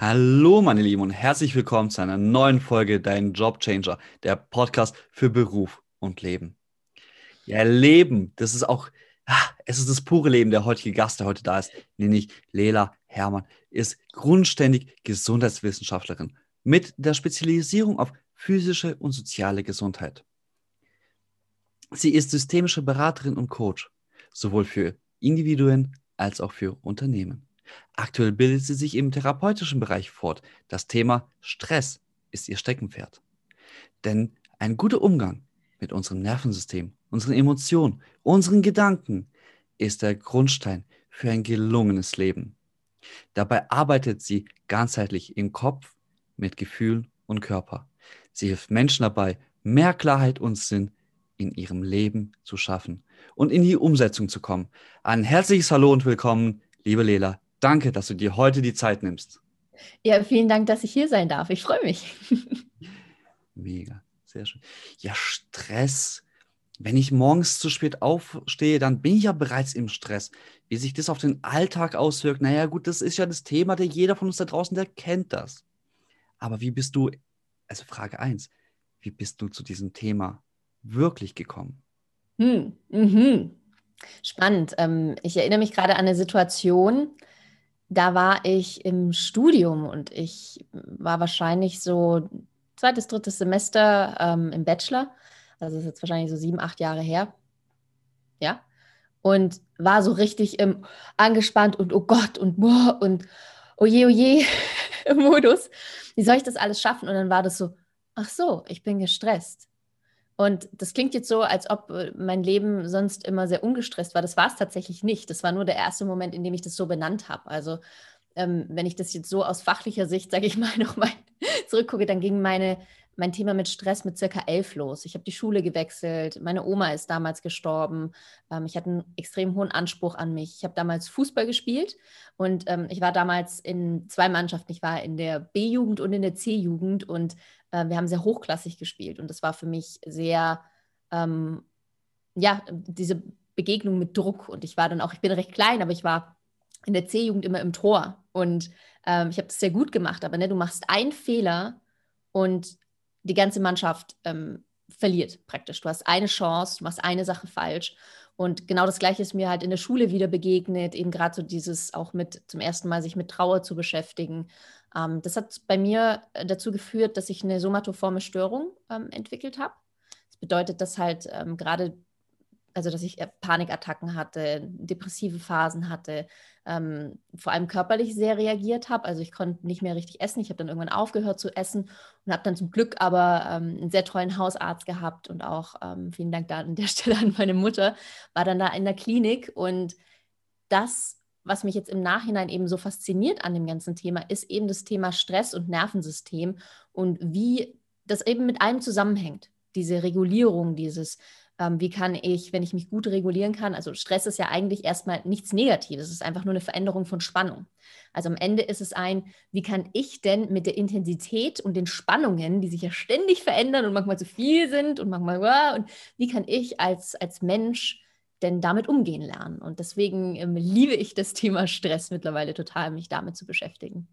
Hallo meine Lieben und herzlich willkommen zu einer neuen Folge Dein Jobchanger, der Podcast für Beruf und Leben. Ja, Leben, das ist auch, ah, es ist das pure Leben. Der heutige Gast, der heute da ist, nämlich Lela Hermann, ist grundständig Gesundheitswissenschaftlerin mit der Spezialisierung auf physische und soziale Gesundheit. Sie ist systemische Beraterin und Coach, sowohl für Individuen als auch für Unternehmen. Aktuell bildet sie sich im therapeutischen Bereich fort. Das Thema Stress ist ihr Steckenpferd. Denn ein guter Umgang mit unserem Nervensystem, unseren Emotionen, unseren Gedanken ist der Grundstein für ein gelungenes Leben. Dabei arbeitet sie ganzheitlich im Kopf, mit Gefühlen und Körper. Sie hilft Menschen dabei, mehr Klarheit und Sinn in ihrem Leben zu schaffen und in die Umsetzung zu kommen. Ein herzliches Hallo und willkommen, liebe Lela. Danke, dass du dir heute die Zeit nimmst. Ja, vielen Dank, dass ich hier sein darf. Ich freue mich. Mega, sehr schön. Ja, Stress. Wenn ich morgens zu spät aufstehe, dann bin ich ja bereits im Stress. Wie sich das auf den Alltag auswirkt, naja, gut, das ist ja das Thema, der jeder von uns da draußen, der kennt das. Aber wie bist du, also Frage 1, wie bist du zu diesem Thema wirklich gekommen? Hm, mhm. Spannend. Ähm, ich erinnere mich gerade an eine Situation, da war ich im Studium und ich war wahrscheinlich so zweites, drittes Semester ähm, im Bachelor. Also das ist jetzt wahrscheinlich so sieben, acht Jahre her. Ja. Und war so richtig im angespannt und oh Gott und boah und oje, oje Modus. Wie soll ich das alles schaffen? Und dann war das so, ach so, ich bin gestresst. Und das klingt jetzt so, als ob äh, mein Leben sonst immer sehr ungestresst war. Das war es tatsächlich nicht. Das war nur der erste Moment, in dem ich das so benannt habe. Also ähm, wenn ich das jetzt so aus fachlicher Sicht, sage ich mal, nochmal zurückgucke, dann ging meine, mein Thema mit Stress mit circa elf los. Ich habe die Schule gewechselt. Meine Oma ist damals gestorben. Ähm, ich hatte einen extrem hohen Anspruch an mich. Ich habe damals Fußball gespielt und ähm, ich war damals in zwei Mannschaften. Ich war in der B-Jugend und in der C-Jugend und äh, wir haben sehr hochklassig gespielt und das war für mich sehr, ähm, ja, diese Begegnung mit Druck und ich war dann auch, ich bin recht klein, aber ich war in der C-Jugend immer im Tor und ähm, ich habe das sehr gut gemacht, aber ne, du machst einen Fehler und die ganze Mannschaft ähm, verliert praktisch. Du hast eine Chance, du machst eine Sache falsch. Und genau das Gleiche ist mir halt in der Schule wieder begegnet, eben gerade so dieses auch mit zum ersten Mal sich mit Trauer zu beschäftigen. Ähm, das hat bei mir äh, dazu geführt, dass ich eine somatoforme Störung ähm, entwickelt habe. Das bedeutet, dass halt ähm, gerade, also dass ich äh, Panikattacken hatte, depressive Phasen hatte, ähm, vor allem körperlich sehr reagiert habe. Also ich konnte nicht mehr richtig essen. Ich habe dann irgendwann aufgehört zu essen und habe dann zum Glück aber ähm, einen sehr tollen Hausarzt gehabt und auch ähm, vielen Dank da an der Stelle an meine Mutter, war dann da in der Klinik und das was mich jetzt im Nachhinein eben so fasziniert an dem ganzen Thema, ist eben das Thema Stress und Nervensystem und wie das eben mit allem zusammenhängt. Diese Regulierung, dieses, ähm, wie kann ich, wenn ich mich gut regulieren kann, also Stress ist ja eigentlich erstmal nichts Negatives, es ist einfach nur eine Veränderung von Spannung. Also am Ende ist es ein, wie kann ich denn mit der Intensität und den Spannungen, die sich ja ständig verändern und manchmal zu viel sind und manchmal, und wie kann ich als, als Mensch denn damit umgehen lernen. Und deswegen ähm, liebe ich das Thema Stress mittlerweile total, mich damit zu beschäftigen.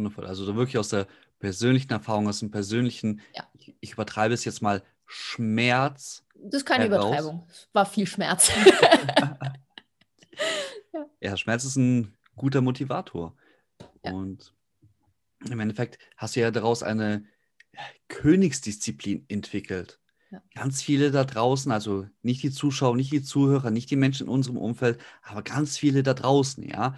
Wundervoll. Also wirklich aus der persönlichen Erfahrung, aus dem persönlichen, ja. ich, ich, übertreibe es jetzt mal, Schmerz. Das ist keine heraus. Übertreibung. Es war viel Schmerz. ja. ja, Schmerz ist ein guter Motivator. Ja. Und im Endeffekt hast du ja daraus eine Königsdisziplin entwickelt. Ja. Ganz viele da draußen, also nicht die Zuschauer, nicht die Zuhörer, nicht die Menschen in unserem Umfeld, aber ganz viele da draußen, ja.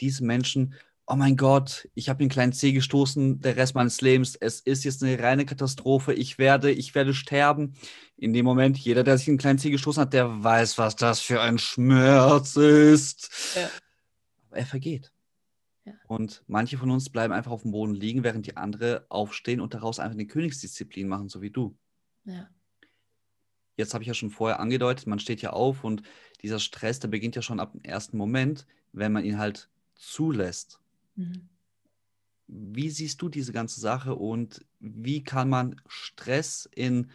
Diese Menschen, oh mein Gott, ich habe den kleinen Zeh gestoßen, der Rest meines Lebens, es ist jetzt eine reine Katastrophe, ich werde, ich werde sterben. In dem Moment, jeder, der sich einen kleinen Zeh gestoßen hat, der weiß, was das für ein Schmerz ist. Ja. Aber er vergeht. Ja. Und manche von uns bleiben einfach auf dem Boden liegen, während die andere aufstehen und daraus einfach eine Königsdisziplin machen, so wie du. Ja. Jetzt habe ich ja schon vorher angedeutet, man steht ja auf und dieser Stress, der beginnt ja schon ab dem ersten Moment, wenn man ihn halt zulässt. Mhm. Wie siehst du diese ganze Sache und wie kann man Stress in,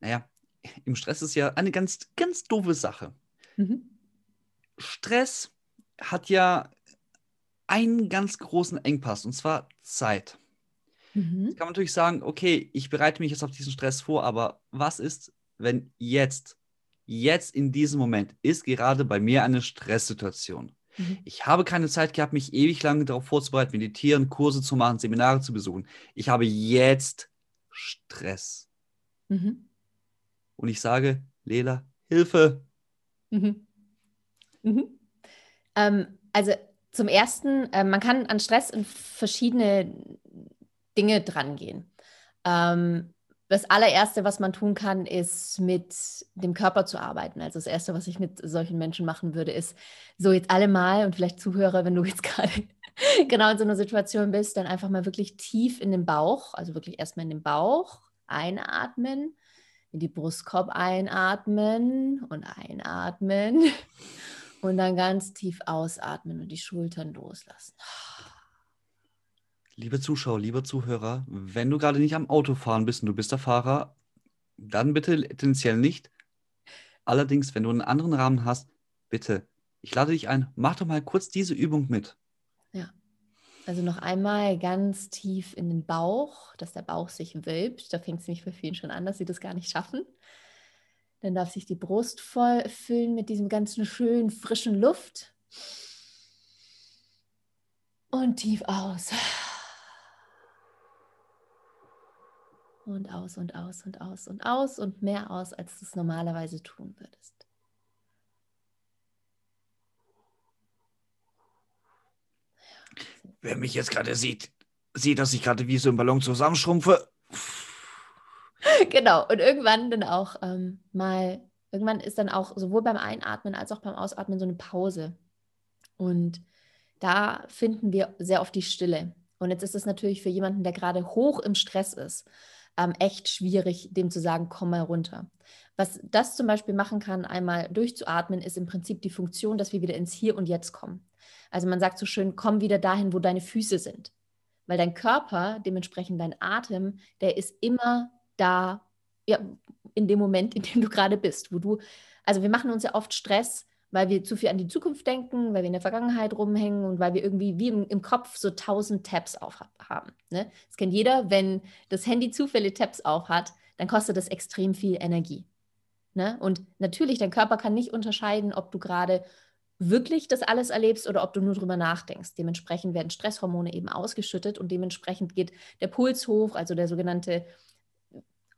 naja, im Stress ist ja eine ganz, ganz doofe Sache. Mhm. Stress hat ja einen ganz großen Engpass und zwar Zeit. Mhm. Jetzt kann man natürlich sagen, okay, ich bereite mich jetzt auf diesen Stress vor, aber was ist, wenn jetzt, jetzt in diesem Moment ist gerade bei mir eine Stresssituation? Mhm. Ich habe keine Zeit gehabt, mich ewig lange darauf vorzubereiten, meditieren, Kurse zu machen, Seminare zu besuchen. Ich habe jetzt Stress. Mhm. Und ich sage, Lela, Hilfe. Mhm. Mhm. Ähm, also zum Ersten, äh, man kann an Stress in verschiedene Dinge drangehen. Ähm, das allererste, was man tun kann, ist mit dem Körper zu arbeiten. Also das erste, was ich mit solchen Menschen machen würde, ist so jetzt alle mal und vielleicht Zuhörer, wenn du jetzt gerade genau in so einer Situation bist, dann einfach mal wirklich tief in den Bauch, also wirklich erstmal in den Bauch einatmen, in die Brustkorb einatmen und einatmen und dann ganz tief ausatmen und die Schultern loslassen. Liebe Zuschauer, lieber Zuhörer, wenn du gerade nicht am Autofahren bist und du bist der Fahrer, dann bitte tendenziell nicht. Allerdings, wenn du einen anderen Rahmen hast, bitte, ich lade dich ein, mach doch mal kurz diese Übung mit. Ja. Also noch einmal ganz tief in den Bauch, dass der Bauch sich wölbt. Da fängt es nämlich für vielen schon an, dass sie das gar nicht schaffen. Dann darf sich die Brust voll füllen mit diesem ganzen schönen, frischen Luft. Und tief aus. Und aus und aus und aus und aus und mehr aus, als du es normalerweise tun würdest. Wer mich jetzt gerade sieht, sieht, dass ich gerade wie so ein Ballon zusammenschrumpfe. Genau, und irgendwann dann auch ähm, mal, irgendwann ist dann auch sowohl beim Einatmen als auch beim Ausatmen so eine Pause. Und da finden wir sehr oft die Stille. Und jetzt ist es natürlich für jemanden, der gerade hoch im Stress ist, ähm, echt schwierig, dem zu sagen, komm mal runter. Was das zum Beispiel machen kann, einmal durchzuatmen, ist im Prinzip die Funktion, dass wir wieder ins Hier und Jetzt kommen. Also man sagt so schön, komm wieder dahin, wo deine Füße sind. Weil dein Körper, dementsprechend dein Atem, der ist immer da, ja, in dem Moment, in dem du gerade bist, wo du, also wir machen uns ja oft Stress, weil wir zu viel an die Zukunft denken, weil wir in der Vergangenheit rumhängen und weil wir irgendwie wie im, im Kopf so tausend Tabs auf haben. Ne? Das kennt jeder, wenn das Handy zufällig Tabs auf hat, dann kostet das extrem viel Energie. Ne? Und natürlich, dein Körper kann nicht unterscheiden, ob du gerade wirklich das alles erlebst oder ob du nur drüber nachdenkst. Dementsprechend werden Stresshormone eben ausgeschüttet und dementsprechend geht der Puls hoch, also der sogenannte,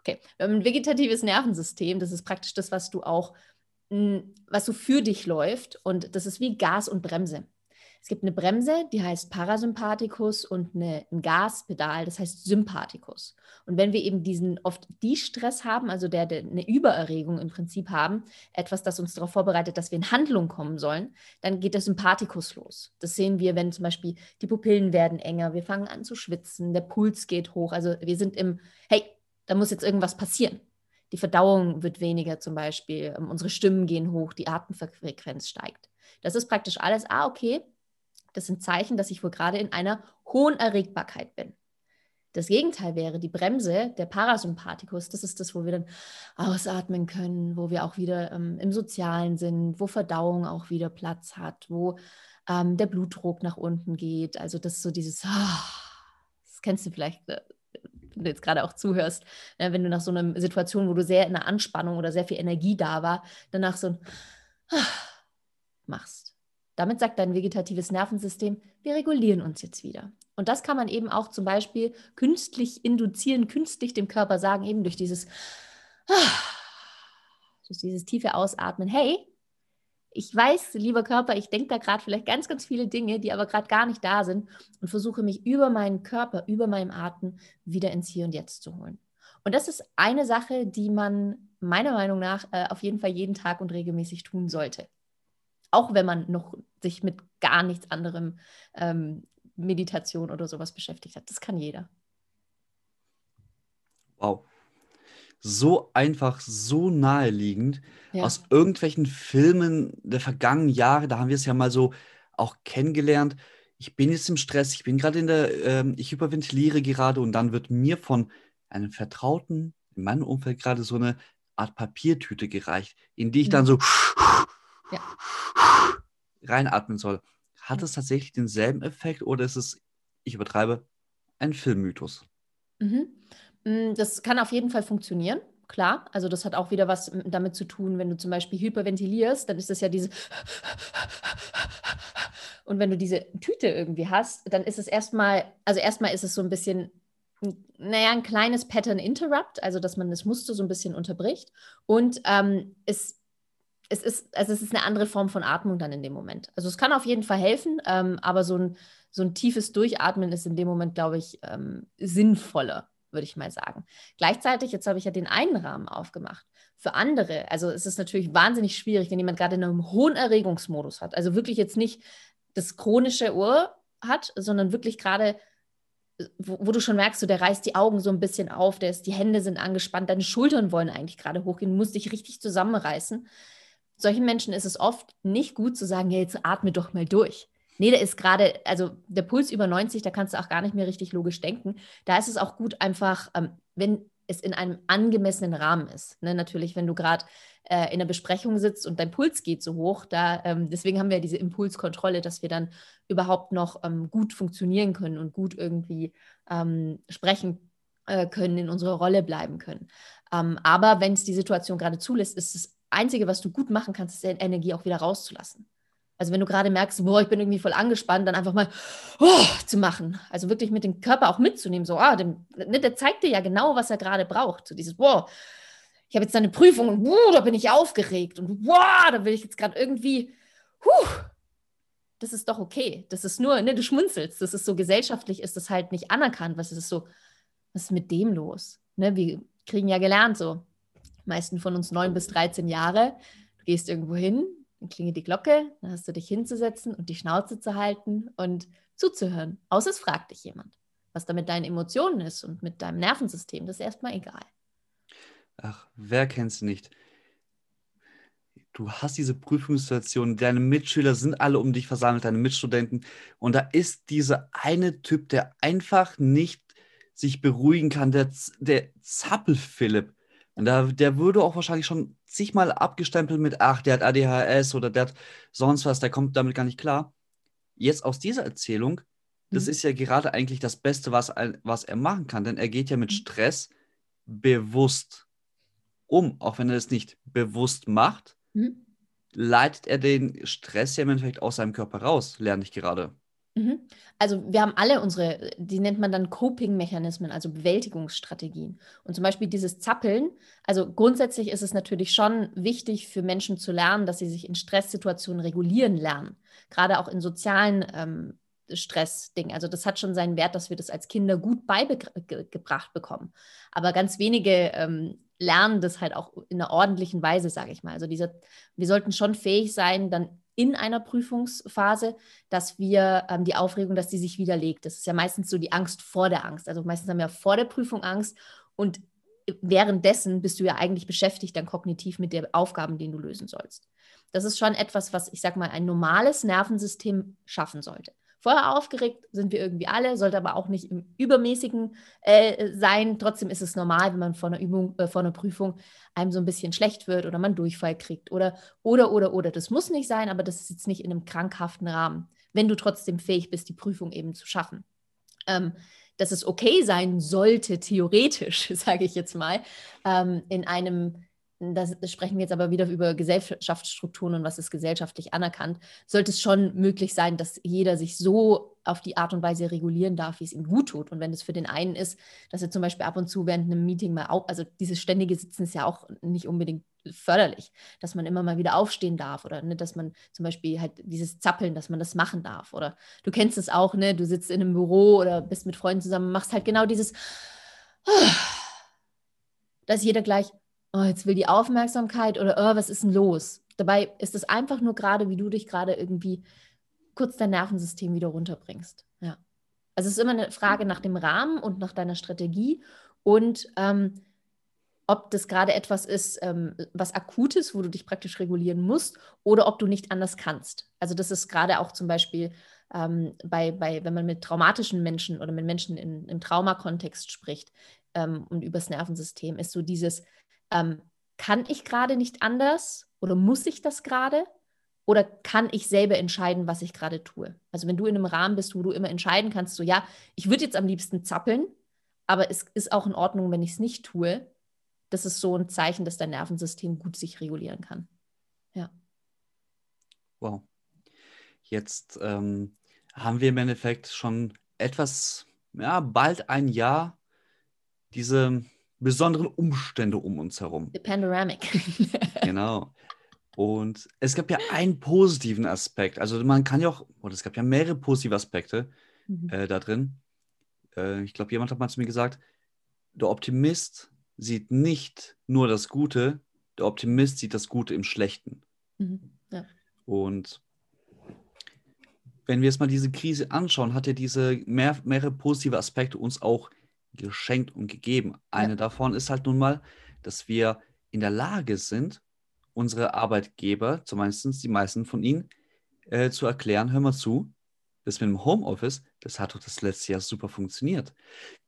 okay, wir haben ein vegetatives Nervensystem, das ist praktisch das, was du auch was so für dich läuft. Und das ist wie Gas und Bremse. Es gibt eine Bremse, die heißt Parasympathikus und eine, ein Gaspedal, das heißt Sympathikus. Und wenn wir eben diesen oft die Stress haben, also der, der, eine Übererregung im Prinzip haben, etwas, das uns darauf vorbereitet, dass wir in Handlung kommen sollen, dann geht der Sympathikus los. Das sehen wir, wenn zum Beispiel die Pupillen werden enger, wir fangen an zu schwitzen, der Puls geht hoch. Also wir sind im, hey, da muss jetzt irgendwas passieren. Die Verdauung wird weniger zum Beispiel, ähm, unsere Stimmen gehen hoch, die Atemfrequenz steigt. Das ist praktisch alles, ah, okay, das sind Zeichen, dass ich wohl gerade in einer hohen Erregbarkeit bin. Das Gegenteil wäre die Bremse, der Parasympathikus. Das ist das, wo wir dann ausatmen können, wo wir auch wieder ähm, im Sozialen sind, wo Verdauung auch wieder Platz hat, wo ähm, der Blutdruck nach unten geht. Also das ist so dieses, ah, das kennst du vielleicht, äh, du jetzt gerade auch zuhörst, äh, wenn du nach so einer Situation, wo du sehr in der Anspannung oder sehr viel Energie da war, danach so ein machst. Damit sagt dein vegetatives Nervensystem, wir regulieren uns jetzt wieder. Und das kann man eben auch zum Beispiel künstlich induzieren, künstlich dem Körper sagen, eben durch dieses, durch dieses tiefe Ausatmen, hey, ich weiß, lieber Körper, ich denke da gerade vielleicht ganz, ganz viele Dinge, die aber gerade gar nicht da sind und versuche mich über meinen Körper, über meinem Atem wieder ins Hier und Jetzt zu holen. Und das ist eine Sache, die man meiner Meinung nach äh, auf jeden Fall jeden Tag und regelmäßig tun sollte. Auch wenn man noch sich mit gar nichts anderem ähm, Meditation oder sowas beschäftigt hat. Das kann jeder. Wow. So einfach, so naheliegend. Ja. Aus irgendwelchen Filmen der vergangenen Jahre, da haben wir es ja mal so auch kennengelernt. Ich bin jetzt im Stress, ich bin gerade in der, ähm, ich hyperventiliere gerade und dann wird mir von einem Vertrauten in meinem Umfeld gerade so eine Art Papiertüte gereicht, in die ich dann mhm. so ja. reinatmen soll. Hat es tatsächlich denselben Effekt oder ist es, ich übertreibe, ein Filmmythos? Mhm. Mm, das kann auf jeden Fall funktionieren. Klar, also das hat auch wieder was damit zu tun, wenn du zum Beispiel hyperventilierst, dann ist das ja diese und wenn du diese Tüte irgendwie hast, dann ist es erstmal, also erstmal ist es so ein bisschen, naja, ein kleines Pattern Interrupt, also dass man das Muster so ein bisschen unterbricht und ähm, es es ist, also es ist eine andere Form von Atmung dann in dem Moment. Also es kann auf jeden Fall helfen, ähm, aber so ein, so ein tiefes Durchatmen ist in dem Moment, glaube ich, ähm, sinnvoller, würde ich mal sagen. Gleichzeitig, jetzt habe ich ja den einen Rahmen aufgemacht. Für andere, also es ist natürlich wahnsinnig schwierig, wenn jemand gerade in einem hohen Erregungsmodus hat, also wirklich jetzt nicht das chronische Ohr hat, sondern wirklich gerade wo, wo, du schon merkst, so, der reißt die Augen so ein bisschen auf, der ist, die Hände sind angespannt, deine Schultern wollen eigentlich gerade hochgehen, du musst dich richtig zusammenreißen solchen Menschen ist es oft nicht gut zu sagen, ja, jetzt atme doch mal durch. Nee, der ist gerade, also der Puls über 90, da kannst du auch gar nicht mehr richtig logisch denken. Da ist es auch gut, einfach, ähm, wenn es in einem angemessenen Rahmen ist. Ne? Natürlich, wenn du gerade äh, in einer Besprechung sitzt und dein Puls geht so hoch, da, ähm, deswegen haben wir diese Impulskontrolle, dass wir dann überhaupt noch ähm, gut funktionieren können und gut irgendwie ähm, sprechen äh, können, in unserer Rolle bleiben können. Ähm, aber wenn es die Situation gerade zulässt, ist es Einzige, was du gut machen kannst, ist, Energie auch wieder rauszulassen. Also wenn du gerade merkst, boah, ich bin irgendwie voll angespannt, dann einfach mal oh, zu machen. Also wirklich mit dem Körper auch mitzunehmen. So, ah, dem, ne, der zeigt dir ja genau, was er gerade braucht. So dieses, boah, ich habe jetzt eine Prüfung und wow, da bin ich aufgeregt und wow, da will ich jetzt gerade irgendwie, huh, das ist doch okay. Das ist nur, ne, du schmunzelst. Das ist so gesellschaftlich, ist das halt nicht anerkannt. Was ist so, was ist mit dem los? Ne, wir kriegen ja gelernt so, meisten von uns neun bis 13 Jahre. Du gehst irgendwo hin, dann klingelt die Glocke, dann hast du dich hinzusetzen und die Schnauze zu halten und zuzuhören. Außer es fragt dich jemand. Was da mit deinen Emotionen ist und mit deinem Nervensystem, das ist erstmal egal. Ach, wer kennt es nicht? Du hast diese Prüfungssituation, deine Mitschüler sind alle um dich versammelt, deine Mitstudenten, und da ist dieser eine Typ, der einfach nicht sich beruhigen kann, der, der Zappel-Philipp da, der würde auch wahrscheinlich schon zigmal abgestempelt mit, ach, der hat ADHS oder der hat sonst was, der kommt damit gar nicht klar. Jetzt aus dieser Erzählung, das mhm. ist ja gerade eigentlich das Beste, was, was er machen kann, denn er geht ja mit mhm. Stress bewusst um, auch wenn er es nicht bewusst macht, mhm. leitet er den Stress ja im Endeffekt aus seinem Körper raus, lerne ich gerade. Mhm. Also wir haben alle unsere, die nennt man dann Coping-Mechanismen, also Bewältigungsstrategien. Und zum Beispiel dieses Zappeln, also grundsätzlich ist es natürlich schon wichtig für Menschen zu lernen, dass sie sich in Stresssituationen regulieren lernen. Gerade auch in sozialen ähm, Stressdingen. Also das hat schon seinen Wert, dass wir das als Kinder gut beigebracht bekommen. Aber ganz wenige ähm, lernen das halt auch in einer ordentlichen Weise, sage ich mal. Also diese, wir sollten schon fähig sein, dann in einer Prüfungsphase, dass wir ähm, die Aufregung, dass die sich widerlegt. Das ist ja meistens so die Angst vor der Angst. Also meistens haben wir vor der Prüfung Angst und währenddessen bist du ja eigentlich beschäftigt dann kognitiv mit den Aufgaben, die du lösen sollst. Das ist schon etwas, was ich sage mal ein normales Nervensystem schaffen sollte. Vorher aufgeregt sind wir irgendwie alle, sollte aber auch nicht im Übermäßigen äh, sein. Trotzdem ist es normal, wenn man vor einer Übung, äh, vor einer Prüfung einem so ein bisschen schlecht wird oder man Durchfall kriegt oder, oder, oder, oder. Das muss nicht sein, aber das ist jetzt nicht in einem krankhaften Rahmen, wenn du trotzdem fähig bist, die Prüfung eben zu schaffen. Ähm, dass es okay sein sollte, theoretisch, sage ich jetzt mal, ähm, in einem das sprechen wir jetzt aber wieder über Gesellschaftsstrukturen und was ist gesellschaftlich anerkannt, sollte es schon möglich sein, dass jeder sich so auf die Art und Weise regulieren darf, wie es ihm gut tut. Und wenn es für den einen ist, dass er zum Beispiel ab und zu während einem Meeting mal, auf, also dieses ständige Sitzen ist ja auch nicht unbedingt förderlich, dass man immer mal wieder aufstehen darf oder ne, dass man zum Beispiel halt dieses Zappeln, dass man das machen darf. Oder du kennst es auch, ne, du sitzt in einem Büro oder bist mit Freunden zusammen, machst halt genau dieses, dass jeder gleich oh, jetzt will die Aufmerksamkeit oder oh, was ist denn los? Dabei ist es einfach nur gerade, wie du dich gerade irgendwie kurz dein Nervensystem wieder runterbringst. Ja. Also es ist immer eine Frage nach dem Rahmen und nach deiner Strategie und ähm, ob das gerade etwas ist, ähm, was akutes, wo du dich praktisch regulieren musst, oder ob du nicht anders kannst. Also das ist gerade auch zum Beispiel ähm, bei, bei, wenn man mit traumatischen Menschen oder mit Menschen in, im Traumakontext spricht ähm, und übers Nervensystem, ist so dieses, ähm, kann ich gerade nicht anders oder muss ich das gerade? Oder kann ich selber entscheiden, was ich gerade tue? Also wenn du in einem Rahmen bist, wo du immer entscheiden kannst, so ja, ich würde jetzt am liebsten zappeln, aber es ist auch in Ordnung, wenn ich es nicht tue. Das ist so ein Zeichen, dass dein Nervensystem gut sich regulieren kann. Ja. Wow. Jetzt ähm, haben wir im Endeffekt schon etwas, ja, bald ein Jahr diese besonderen Umstände um uns herum. The Panoramic. genau. Und es gab ja einen positiven Aspekt. Also man kann ja auch, oder es gab ja mehrere positive Aspekte mhm. äh, da drin. Äh, ich glaube, jemand hat mal zu mir gesagt, der Optimist sieht nicht nur das Gute, der Optimist sieht das Gute im Schlechten. Mhm. Ja. Und wenn wir jetzt mal diese Krise anschauen, hat ja diese mehr, mehrere positive Aspekte uns auch geschenkt und gegeben. Eine ja. davon ist halt nun mal, dass wir in der Lage sind, unsere Arbeitgeber, zumindest die meisten von ihnen, äh, zu erklären, hör mal zu, das mit dem Homeoffice, das hat doch das letzte Jahr super funktioniert.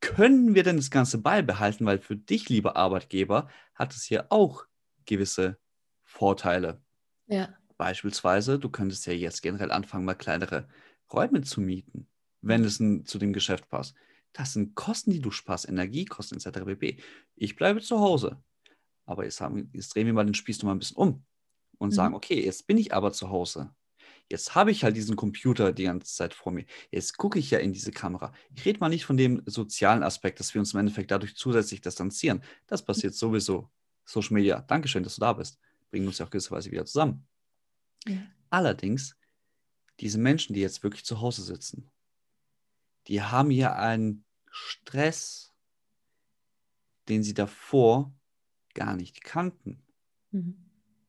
Können wir denn das Ganze beibehalten? Weil für dich, lieber Arbeitgeber, hat es hier auch gewisse Vorteile. Ja. Beispielsweise, du könntest ja jetzt generell anfangen, mal kleinere Räume zu mieten, wenn es zu dem Geschäft passt. Das sind Kosten, die du sparst, Energiekosten etc. pp. Ich bleibe zu Hause. Aber jetzt, haben, jetzt drehen wir mal den Spieß noch mal ein bisschen um und mhm. sagen, okay, jetzt bin ich aber zu Hause. Jetzt habe ich halt diesen Computer die ganze Zeit vor mir. Jetzt gucke ich ja in diese Kamera. Ich rede mal nicht von dem sozialen Aspekt, dass wir uns im Endeffekt dadurch zusätzlich distanzieren. Das passiert sowieso. Social Media, Dankeschön, dass du da bist. Bringen uns ja auch gewisserweise wieder zusammen. Ja. Allerdings, diese Menschen, die jetzt wirklich zu Hause sitzen, die haben ja einen Stress, den sie davor gar nicht kannten. Mhm.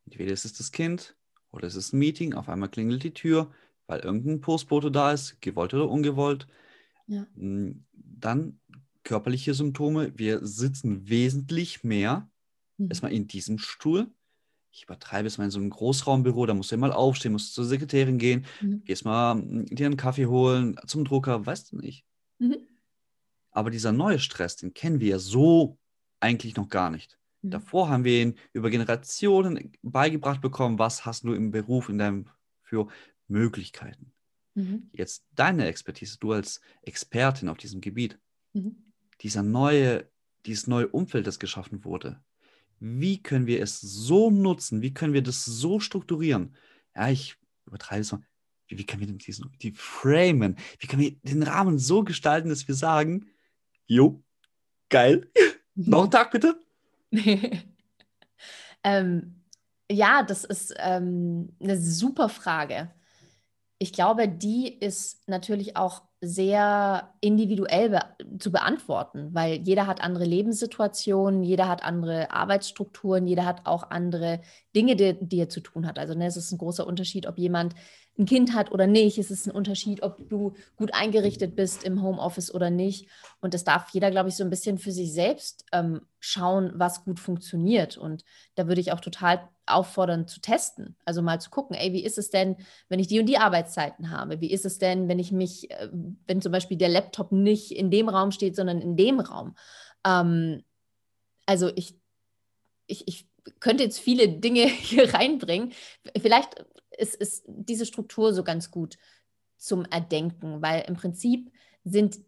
Entweder ist es das Kind oder es ist ein Meeting, auf einmal klingelt die Tür, weil irgendein Postbote da ist, gewollt oder ungewollt. Ja. Mm, dann körperliche Symptome. Wir sitzen wesentlich mehr mhm. erstmal in diesem Stuhl. Ich übertreibe es mal in so einem Großraumbüro, da musst du mal aufstehen, musst zur Sekretärin gehen, mhm. gehst mal mm, dir einen Kaffee holen, zum Drucker, weißt du nicht. Mhm. Aber dieser neue Stress, den kennen wir ja so eigentlich noch gar nicht. Mhm. Davor haben wir ihn über Generationen beigebracht bekommen, was hast du im Beruf, in deinem für Möglichkeiten. Mhm. Jetzt deine Expertise, du als Expertin auf diesem Gebiet, mhm. dieser neue, dieses neue Umfeld, das geschaffen wurde, wie können wir es so nutzen? Wie können wir das so strukturieren? Ja, ich übertreibe es mal. Wie, wie können wir denn diesen, die framen? Wie können wir den Rahmen so gestalten, dass wir sagen, jo, geil, noch einen Tag bitte? ähm, ja, das ist ähm, eine super Frage. Ich glaube, die ist natürlich auch sehr individuell be zu beantworten, weil jeder hat andere Lebenssituationen, jeder hat andere Arbeitsstrukturen, jeder hat auch andere Dinge, die, die er zu tun hat. Also ne, es ist ein großer Unterschied, ob jemand ein Kind hat oder nicht. Es ist ein Unterschied, ob du gut eingerichtet bist im Homeoffice oder nicht. Und das darf jeder, glaube ich, so ein bisschen für sich selbst ähm, schauen, was gut funktioniert. Und da würde ich auch total auffordern zu testen. Also mal zu gucken, ey, wie ist es denn, wenn ich die und die Arbeitszeiten habe? Wie ist es denn, wenn ich mich, äh, wenn zum Beispiel der Laptop nicht in dem Raum steht, sondern in dem Raum? Ähm, also ich, ich, ich könnte jetzt viele Dinge hier reinbringen. Vielleicht ist, ist diese Struktur so ganz gut zum Erdenken, weil im Prinzip sind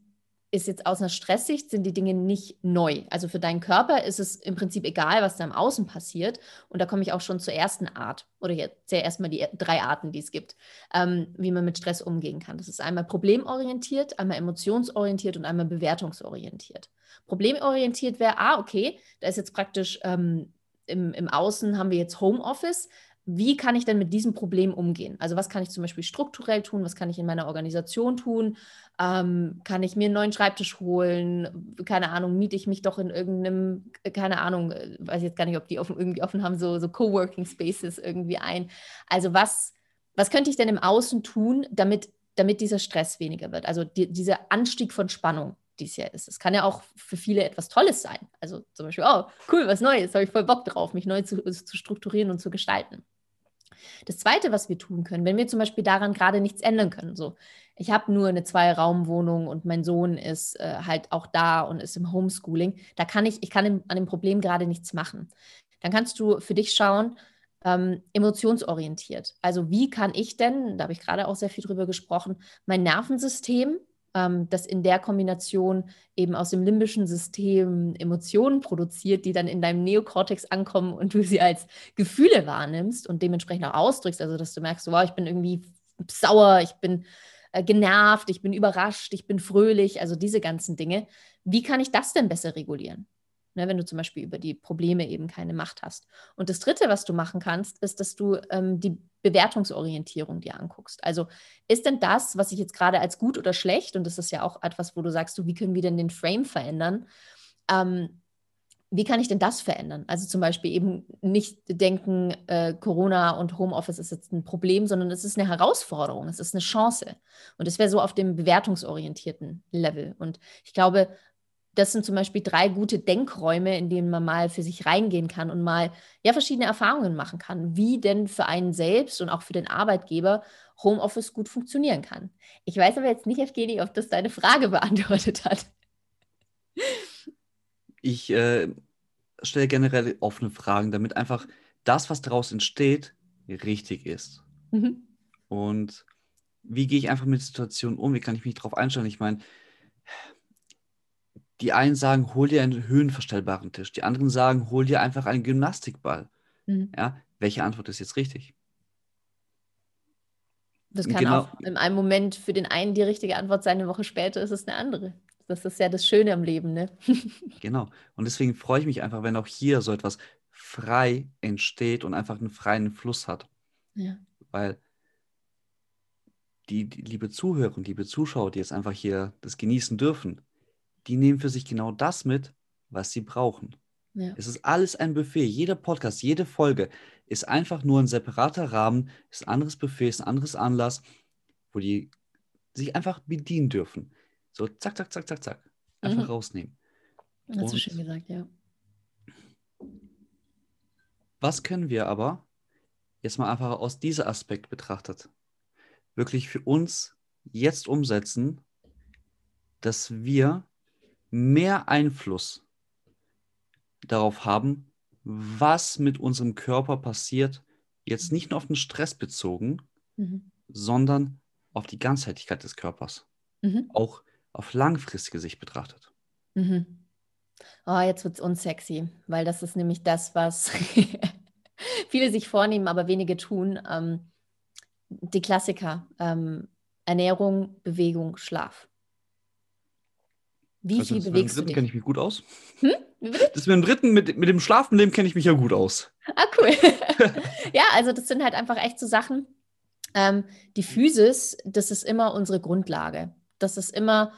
ist jetzt aus einer Stresssicht, sind die Dinge nicht neu. Also für deinen Körper ist es im Prinzip egal, was da im Außen passiert. Und da komme ich auch schon zur ersten Art oder jetzt sehr erstmal die drei Arten, die es gibt, ähm, wie man mit Stress umgehen kann. Das ist einmal problemorientiert, einmal emotionsorientiert und einmal bewertungsorientiert. Problemorientiert wäre, ah, okay, da ist jetzt praktisch ähm, im, im Außen haben wir jetzt Homeoffice wie kann ich denn mit diesem Problem umgehen? Also was kann ich zum Beispiel strukturell tun? Was kann ich in meiner Organisation tun? Ähm, kann ich mir einen neuen Schreibtisch holen? Keine Ahnung, miete ich mich doch in irgendeinem, äh, keine Ahnung, äh, weiß jetzt gar nicht, ob die offen, irgendwie offen haben, so, so Coworking Spaces irgendwie ein. Also was, was könnte ich denn im Außen tun, damit, damit dieser Stress weniger wird? Also die, dieser Anstieg von Spannung, die es ja ist. Es kann ja auch für viele etwas Tolles sein. Also zum Beispiel, oh, cool, was Neues, habe ich voll Bock drauf, mich neu zu, zu strukturieren und zu gestalten. Das Zweite, was wir tun können, wenn wir zum Beispiel daran gerade nichts ändern können, so, ich habe nur eine Zwei-Raum-Wohnung und mein Sohn ist äh, halt auch da und ist im Homeschooling, da kann ich, ich kann im, an dem Problem gerade nichts machen. Dann kannst du für dich schauen, ähm, emotionsorientiert. Also wie kann ich denn, da habe ich gerade auch sehr viel drüber gesprochen, mein Nervensystem ähm, das in der Kombination eben aus dem limbischen System Emotionen produziert, die dann in deinem Neokortex ankommen und du sie als Gefühle wahrnimmst und dementsprechend auch ausdrückst. Also, dass du merkst, wow, ich bin irgendwie sauer, ich bin äh, genervt, ich bin überrascht, ich bin fröhlich, also diese ganzen Dinge. Wie kann ich das denn besser regulieren? ne, wenn du zum Beispiel über die Probleme eben keine Macht hast. Und das Dritte, was du machen kannst, ist, dass du ähm, die Bewertungsorientierung dir anguckst. Also ist denn das, was ich jetzt gerade als gut oder schlecht, und das ist ja auch etwas, wo du sagst, du, wie können wir denn den Frame verändern? Ähm, wie kann ich denn das verändern? Also zum Beispiel eben nicht denken, äh, Corona und Homeoffice ist jetzt ein Problem, sondern es ist eine Herausforderung, es ist eine Chance. Und es wäre so auf dem bewertungsorientierten Level. Und ich glaube, das sind zum Beispiel drei gute Denkräume, in denen man mal für sich reingehen kann und mal ja verschiedene Erfahrungen machen kann, wie denn für einen selbst und auch für den Arbeitgeber Homeoffice gut funktionieren kann. Ich weiß aber jetzt nicht, Evgeny, ob das deine Frage beantwortet hat. Ich äh, stelle generell offene Fragen, damit einfach das, was daraus entsteht, richtig ist. Mhm. Und wie gehe ich einfach mit Situationen um? Wie kann ich mich darauf einstellen? Ich meine, die einen sagen, hol dir einen höhenverstellbaren Tisch. Die anderen sagen, hol dir einfach einen Gymnastikball. Mhm. Ja, welche Antwort ist jetzt richtig? Das kann genau. auch in einem Moment für den einen die richtige Antwort sein, eine Woche später ist es eine andere. Das ist ja das Schöne am Leben, ne? genau. Und deswegen freue ich mich einfach, wenn auch hier so etwas frei entsteht und einfach einen freien Fluss hat. Ja. Weil die, die liebe Zuhörer und liebe Zuschauer, die jetzt einfach hier das genießen dürfen, die nehmen für sich genau das mit, was sie brauchen. Ja. Es ist alles ein Buffet. Jeder Podcast, jede Folge ist einfach nur ein separater Rahmen, ist ein anderes Buffet, ist ein anderes Anlass, wo die sich einfach bedienen dürfen. So zack, zack, zack, zack, zack. Einfach mhm. rausnehmen. Hast du schön gesagt, ja. Was können wir aber jetzt mal einfach aus diesem Aspekt betrachtet wirklich für uns jetzt umsetzen, dass wir mehr Einfluss darauf haben, was mit unserem Körper passiert, jetzt nicht nur auf den Stress bezogen, mhm. sondern auf die Ganzheitlichkeit des Körpers. Mhm. Auch auf langfristige Sicht betrachtet. Mhm. Oh, jetzt wird es unsexy, weil das ist nämlich das, was viele sich vornehmen, aber wenige tun. Ähm, die Klassiker. Ähm, Ernährung, Bewegung, Schlaf. Wie also viel bewegst du dich? kenne ich mich gut aus. Hm? Das mit dem dritten, mit, mit dem Schlafenleben kenne ich mich ja gut aus. Ah, cool. ja, also das sind halt einfach echt so Sachen. Ähm, die Physis, das ist immer unsere Grundlage. Das ist immer,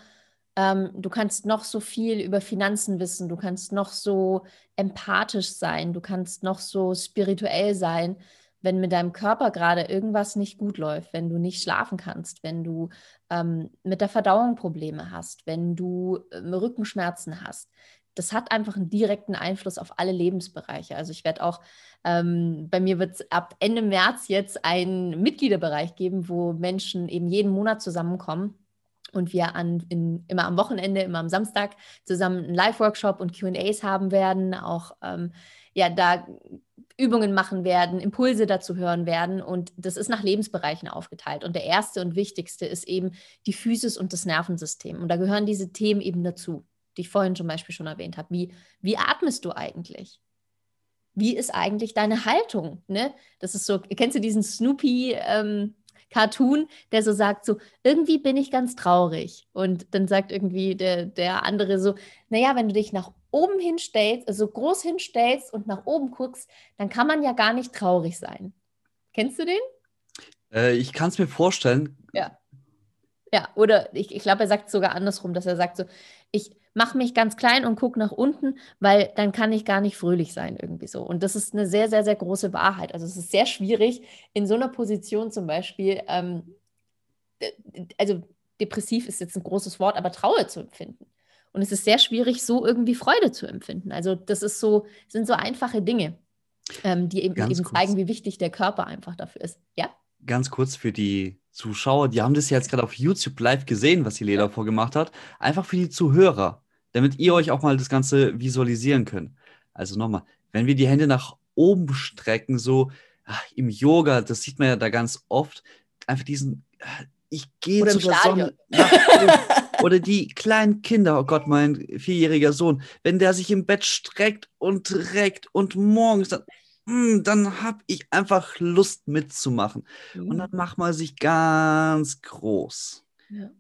ähm, du kannst noch so viel über Finanzen wissen, du kannst noch so empathisch sein, du kannst noch so spirituell sein wenn mit deinem Körper gerade irgendwas nicht gut läuft, wenn du nicht schlafen kannst, wenn du ähm, mit der Verdauung Probleme hast, wenn du ähm, Rückenschmerzen hast, das hat einfach einen direkten Einfluss auf alle Lebensbereiche. Also ich werde auch, ähm, bei mir wird es ab Ende März jetzt einen Mitgliederbereich geben, wo Menschen eben jeden Monat zusammenkommen und wir an, in, immer am Wochenende, immer am Samstag zusammen einen Live-Workshop und QAs haben werden, auch ähm, ja, da Übungen machen werden, Impulse dazu hören werden. Und das ist nach Lebensbereichen aufgeteilt. Und der erste und wichtigste ist eben die Physis und das Nervensystem. Und da gehören diese Themen eben dazu, die ich vorhin zum Beispiel schon erwähnt habe. Wie, wie atmest du eigentlich? Wie ist eigentlich deine Haltung? Ne? Das ist so, kennst du diesen Snoopy? Ähm, Cartoon, der so sagt, so, irgendwie bin ich ganz traurig. Und dann sagt irgendwie der, der andere so, naja, wenn du dich nach oben hinstellst, also groß hinstellst und nach oben guckst, dann kann man ja gar nicht traurig sein. Kennst du den? Äh, ich kann es mir vorstellen. Ja. Ja, oder ich, ich glaube, er sagt sogar andersrum, dass er sagt so, ich, mache mich ganz klein und gucke nach unten, weil dann kann ich gar nicht fröhlich sein irgendwie so. Und das ist eine sehr, sehr, sehr große Wahrheit. Also es ist sehr schwierig, in so einer Position zum Beispiel, ähm, also depressiv ist jetzt ein großes Wort, aber Trauer zu empfinden. Und es ist sehr schwierig, so irgendwie Freude zu empfinden. Also das ist so, sind so einfache Dinge, ähm, die eben, eben zeigen, wie wichtig der Körper einfach dafür ist. Ja? Ganz kurz für die Zuschauer, die haben das jetzt gerade auf YouTube live gesehen, was die Leda vorgemacht hat. Einfach für die Zuhörer, damit ihr euch auch mal das Ganze visualisieren könnt. Also nochmal, wenn wir die Hände nach oben strecken, so ach, im Yoga, das sieht man ja da ganz oft, einfach diesen, ich gehe zu der Sonne. Oder die kleinen Kinder, oh Gott, mein vierjähriger Sohn, wenn der sich im Bett streckt und reckt und morgens dann, hm, dann habe ich einfach Lust mitzumachen. Mhm. Und dann macht man sich ganz groß. Ja.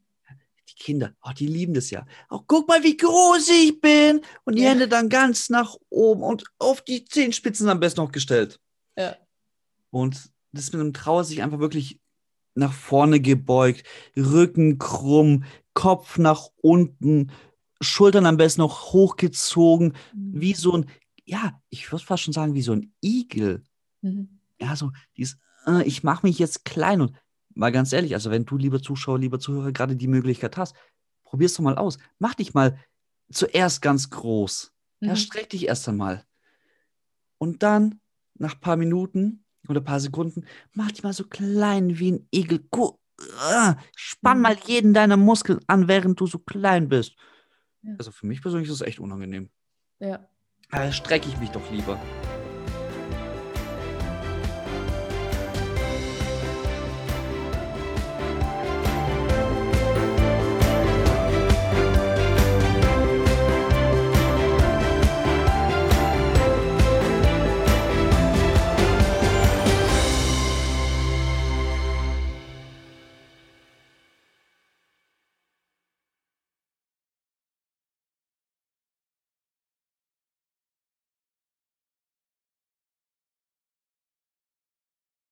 Die Kinder, oh, die lieben das ja. Oh, guck mal, wie groß ich bin. Und die ja. Hände dann ganz nach oben und auf die Zehenspitzen am besten noch gestellt. Ja. Und das mit einem Trauer sich einfach wirklich nach vorne gebeugt, Rücken krumm, Kopf nach unten, Schultern am besten noch hochgezogen, mhm. wie so ein, ja, ich würde fast schon sagen, wie so ein Igel. Mhm. Ja, so dieses, äh, ich mache mich jetzt klein und mal ganz ehrlich, also wenn du, lieber Zuschauer, lieber Zuhörer, gerade die Möglichkeit hast, probier's doch mal aus. Mach dich mal zuerst ganz groß. Mhm. Ja, streck dich erst einmal. Und dann, nach ein paar Minuten, oder ein paar Sekunden, mach dich mal so klein wie ein Igel. Ah, spann mhm. mal jeden deiner Muskeln an, während du so klein bist. Ja. Also für mich persönlich ist das echt unangenehm. Ja. Da strecke ich mich doch lieber.